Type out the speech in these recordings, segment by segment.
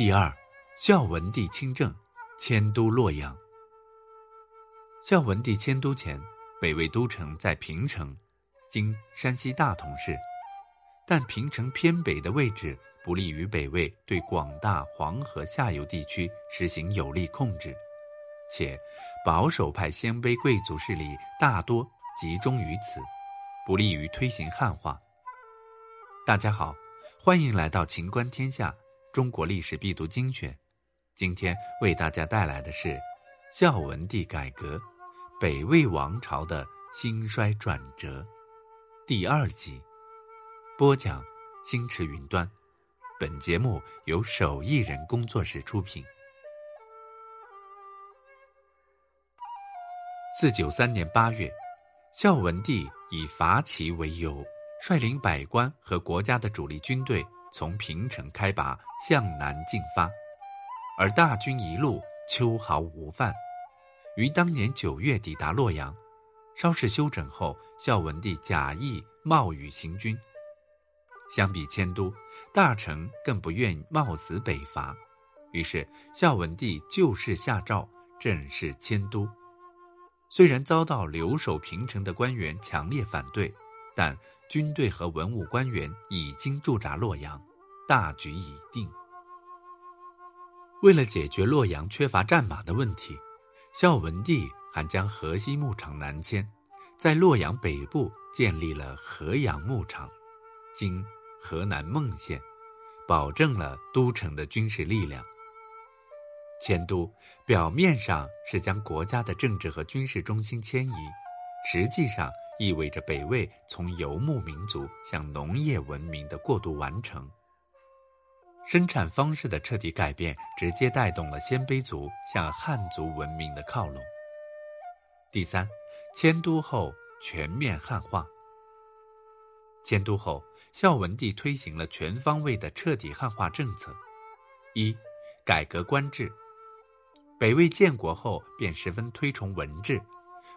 第二，孝文帝亲政，迁都洛阳。孝文帝迁都前，北魏都城在平城，今山西大同市，但平城偏北的位置不利于北魏对广大黄河下游地区实行有力控制，且保守派鲜卑贵族势力大多集中于此，不利于推行汉化。大家好，欢迎来到秦观天下中国历史必读精选，今天为大家带来的是孝文帝改革。北魏王朝的兴衰转折，第二集，播讲：星驰云端。本节目由手艺人工作室出品。四九三年八月，孝文帝以伐齐为由，率领百官和国家的主力军队从平城开拔，向南进发，而大军一路秋毫无犯。于当年九月抵达洛阳，稍事休整后，孝文帝假意冒雨行军。相比迁都，大臣更不愿冒死北伐，于是孝文帝就事下诏，正式迁都。虽然遭到留守平城的官员强烈反对，但军队和文武官员已经驻扎洛阳，大局已定。为了解决洛阳缺乏战马的问题。孝文帝还将河西牧场南迁，在洛阳北部建立了河阳牧场，今河南孟县，保证了都城的军事力量。迁都表面上是将国家的政治和军事中心迁移，实际上意味着北魏从游牧民族向农业文明的过渡完成。生产方式的彻底改变，直接带动了鲜卑族向汉族文明的靠拢。第三，迁都后全面汉化。迁都后，孝文帝推行了全方位的彻底汉化政策。一，改革官制。北魏建国后便十分推崇文治，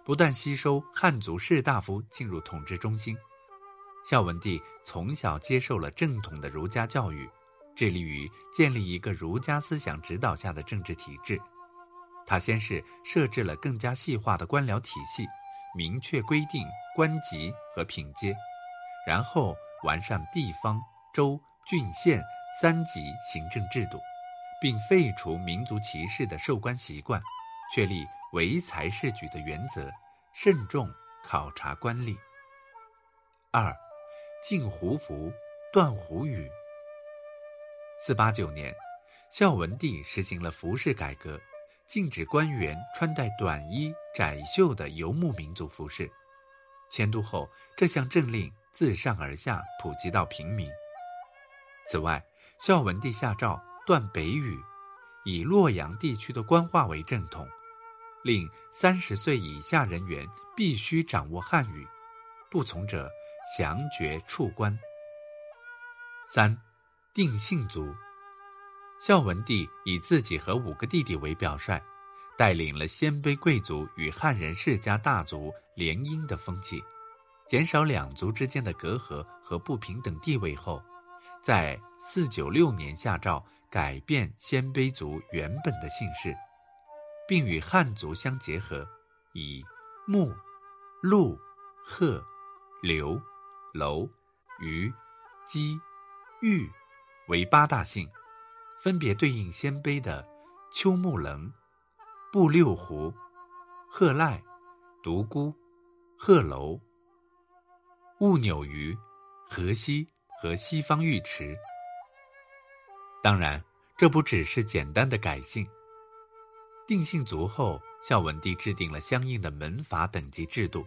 不断吸收汉族士大夫进入统治中心。孝文帝从小接受了正统的儒家教育。致力于建立一个儒家思想指导下的政治体制。他先是设置了更加细化的官僚体系，明确规定官级和品阶，然后完善地方州、郡、县三级行政制度，并废除民族歧视的授官习惯，确立唯才是举的原则，慎重考察官吏。二，禁胡服，断胡语。四八九年，孝文帝实行了服饰改革，禁止官员穿戴短衣窄袖的游牧民族服饰。迁都后，这项政令自上而下普及到平民。此外，孝文帝下诏断北语，以洛阳地区的官话为正统，令三十岁以下人员必须掌握汉语，不从者降爵处官。三。定姓族，孝文帝以自己和五个弟弟为表率，带领了鲜卑贵族与汉人世家大族联姻的风气，减少两族之间的隔阂和不平等地位后，在四九六年下诏改变鲜卑族原本的姓氏，并与汉族相结合，以穆、陆、贺、刘、楼、虞、姬、玉。为八大姓，分别对应鲜卑的丘木棱、布六胡、贺赖、独孤、贺楼、兀扭鱼、河西和西方尉迟。当然，这不只是简单的改姓。定姓族后，孝文帝制定了相应的门阀等级制度，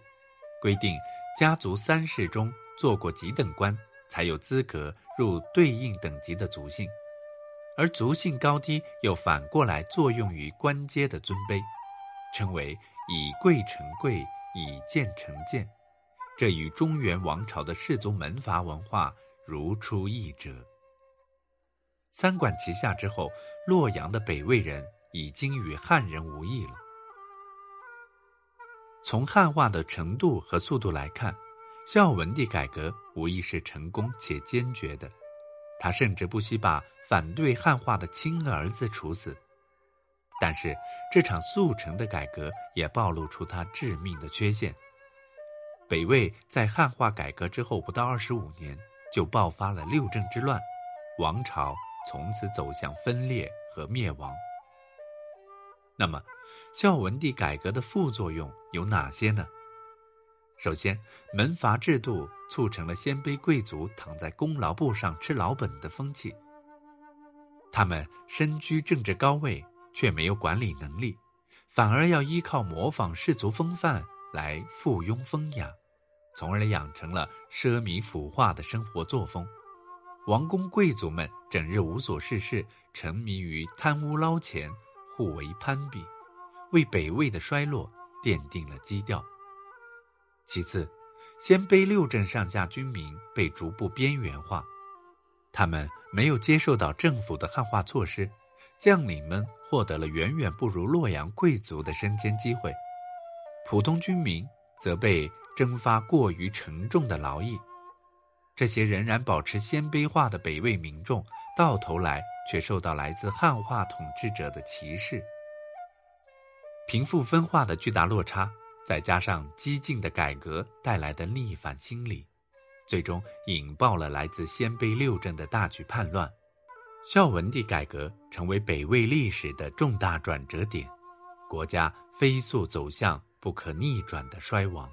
规定家族三世中做过几等官。才有资格入对应等级的族姓，而族姓高低又反过来作用于官阶的尊卑，称为以贵成贵，以贱成贱。这与中原王朝的氏族门阀文化如出一辙。三管齐下之后，洛阳的北魏人已经与汉人无异了。从汉化的程度和速度来看。孝文帝改革无疑是成功且坚决的，他甚至不惜把反对汉化的亲儿子处死。但是这场速成的改革也暴露出他致命的缺陷。北魏在汉化改革之后不到二十五年，就爆发了六镇之乱，王朝从此走向分裂和灭亡。那么，孝文帝改革的副作用有哪些呢？首先，门阀制度促成了鲜卑贵族躺在功劳簿上吃老本的风气。他们身居政治高位，却没有管理能力，反而要依靠模仿氏族风范来附庸风雅，从而养成了奢靡腐化的生活作风。王公贵族们整日无所事事，沉迷于贪污捞钱，互为攀比，为北魏的衰落奠定了基调。其次，鲜卑六镇上下军民被逐步边缘化，他们没有接受到政府的汉化措施，将领们获得了远远不如洛阳贵族的升迁机会，普通军民则被征发过于沉重的劳役。这些仍然保持鲜卑化的北魏民众，到头来却受到来自汉化统治者的歧视，贫富分化的巨大落差。再加上激进的改革带来的逆反心理，最终引爆了来自鲜卑六镇的大举叛乱。孝文帝改革成为北魏历史的重大转折点，国家飞速走向不可逆转的衰亡。